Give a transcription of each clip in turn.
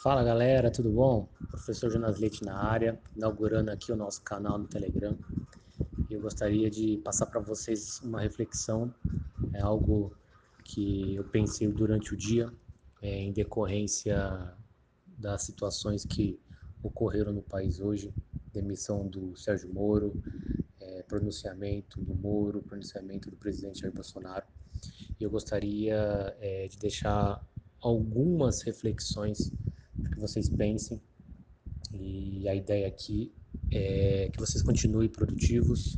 Fala galera, tudo bom? Professor Jonas Leite na área, inaugurando aqui o nosso canal no Telegram. Eu gostaria de passar para vocês uma reflexão, é algo que eu pensei durante o dia, é, em decorrência das situações que ocorreram no país hoje, demissão do Sérgio Moro, é, pronunciamento do Moro, pronunciamento do presidente Jair Bolsonaro. Eu gostaria é, de deixar algumas reflexões que vocês pensem. E a ideia aqui é que vocês continuem produtivos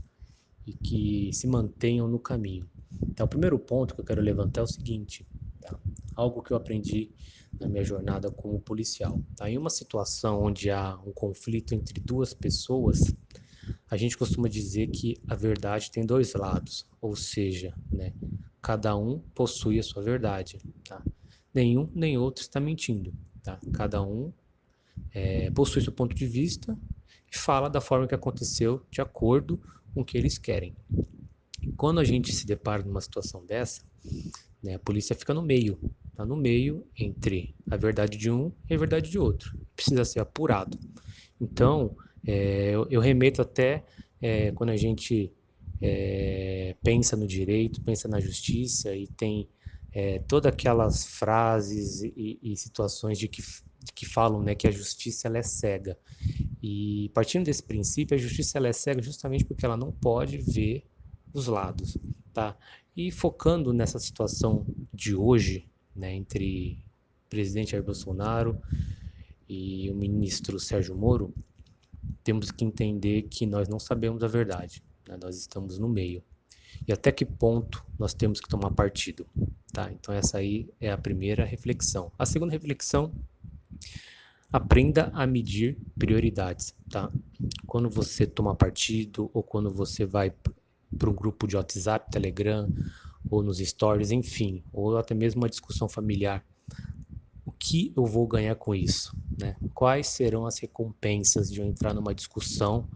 e que se mantenham no caminho. Então, o primeiro ponto que eu quero levantar é o seguinte: tá? algo que eu aprendi na minha jornada como policial. Tá? Em uma situação onde há um conflito entre duas pessoas, a gente costuma dizer que a verdade tem dois lados, ou seja, né, cada um possui a sua verdade. Tá? Nenhum nem outro está mentindo. Tá? Cada um é, possui seu ponto de vista e fala da forma que aconteceu de acordo com o que eles querem. Quando a gente se depara numa situação dessa, né, a polícia fica no meio, tá no meio entre a verdade de um e a verdade de outro. Precisa ser apurado. Então, é, eu, eu, remeto até é, quando a gente é, pensa no direito, pensa na justiça e tem é, todas aquelas frases e, e situações de que, de que falam né, que a justiça ela é cega. E partindo desse princípio, a justiça ela é cega justamente porque ela não pode ver os lados. Tá? E focando nessa situação de hoje, né, entre o presidente Jair Bolsonaro e o ministro Sérgio Moro, temos que entender que nós não sabemos a verdade, né? nós estamos no meio. E até que ponto nós temos que tomar partido? Tá? Então, essa aí é a primeira reflexão. A segunda reflexão, aprenda a medir prioridades. Tá? Quando você toma partido ou quando você vai para um grupo de WhatsApp, Telegram ou nos stories, enfim, ou até mesmo uma discussão familiar, o que eu vou ganhar com isso? Né? Quais serão as recompensas de eu entrar numa discussão,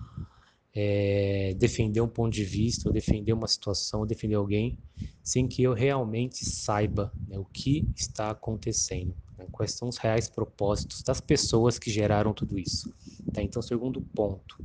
é, defender um ponto de vista, ou defender uma situação, ou defender alguém sem que eu realmente saiba né, o que está acontecendo, né, quais são os reais propósitos das pessoas que geraram tudo isso. Tá? Então, segundo ponto,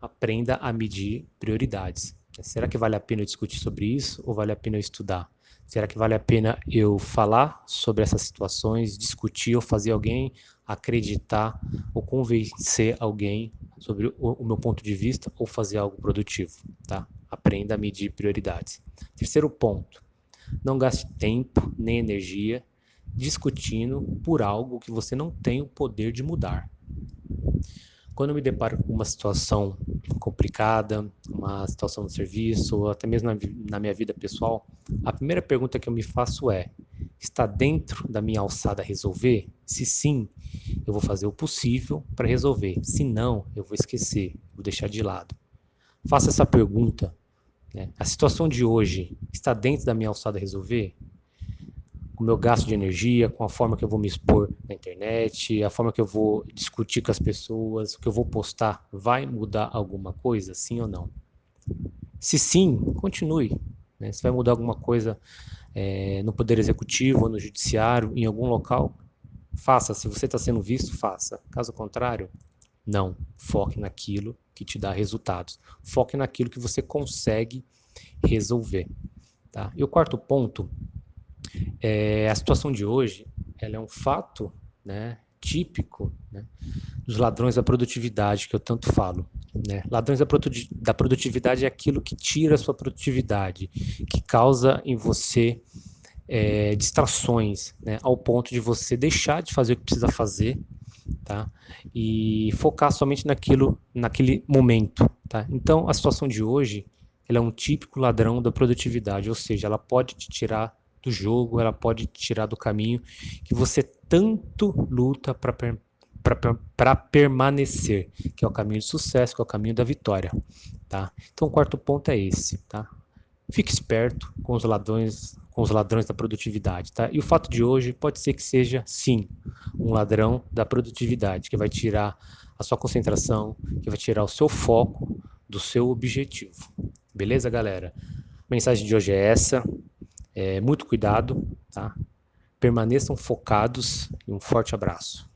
aprenda a medir prioridades. Será que vale a pena eu discutir sobre isso ou vale a pena eu estudar? Será que vale a pena eu falar sobre essas situações, discutir ou fazer alguém acreditar ou convencer alguém sobre o, o meu ponto de vista ou fazer algo produtivo, tá? Aprenda a medir prioridades. Terceiro ponto, não gaste tempo nem energia discutindo por algo que você não tem o poder de mudar. Quando eu me deparo com uma situação complicada, uma situação no serviço, ou até mesmo na, na minha vida pessoal, a primeira pergunta que eu me faço é: está dentro da minha alçada resolver? Se sim, eu vou fazer o possível para resolver. Se não, eu vou esquecer, vou deixar de lado. Faça essa pergunta né? A situação de hoje está dentro da minha alçada resolver? O meu gasto de energia, com a forma que eu vou me expor na internet, a forma que eu vou discutir com as pessoas, o que eu vou postar, vai mudar alguma coisa, sim ou não? Se sim, continue. Né? Se vai mudar alguma coisa é, no Poder Executivo no Judiciário, em algum local, faça. Se você está sendo visto, faça. Caso contrário, não. Foque naquilo que te dá resultados. Foque naquilo que você consegue resolver. Tá? E o quarto ponto é a situação de hoje. Ela é um fato, né, típico né, dos ladrões da produtividade que eu tanto falo. Né? Ladrões da, da produtividade é aquilo que tira a sua produtividade, que causa em você é, distrações, né, ao ponto de você deixar de fazer o que precisa fazer tá? E focar somente naquilo, naquele momento, tá? Então, a situação de hoje, ela é um típico ladrão da produtividade, ou seja, ela pode te tirar do jogo, ela pode te tirar do caminho que você tanto luta para permanecer, que é o caminho de sucesso, que é o caminho da vitória, tá? Então, o quarto ponto é esse, tá? Fique esperto com os ladrões, com os ladrões da produtividade, tá? E o fato de hoje pode ser que seja sim um ladrão da produtividade que vai tirar a sua concentração, que vai tirar o seu foco do seu objetivo. Beleza, galera? A mensagem de hoje é essa. É, muito cuidado, tá? Permaneçam focados e um forte abraço.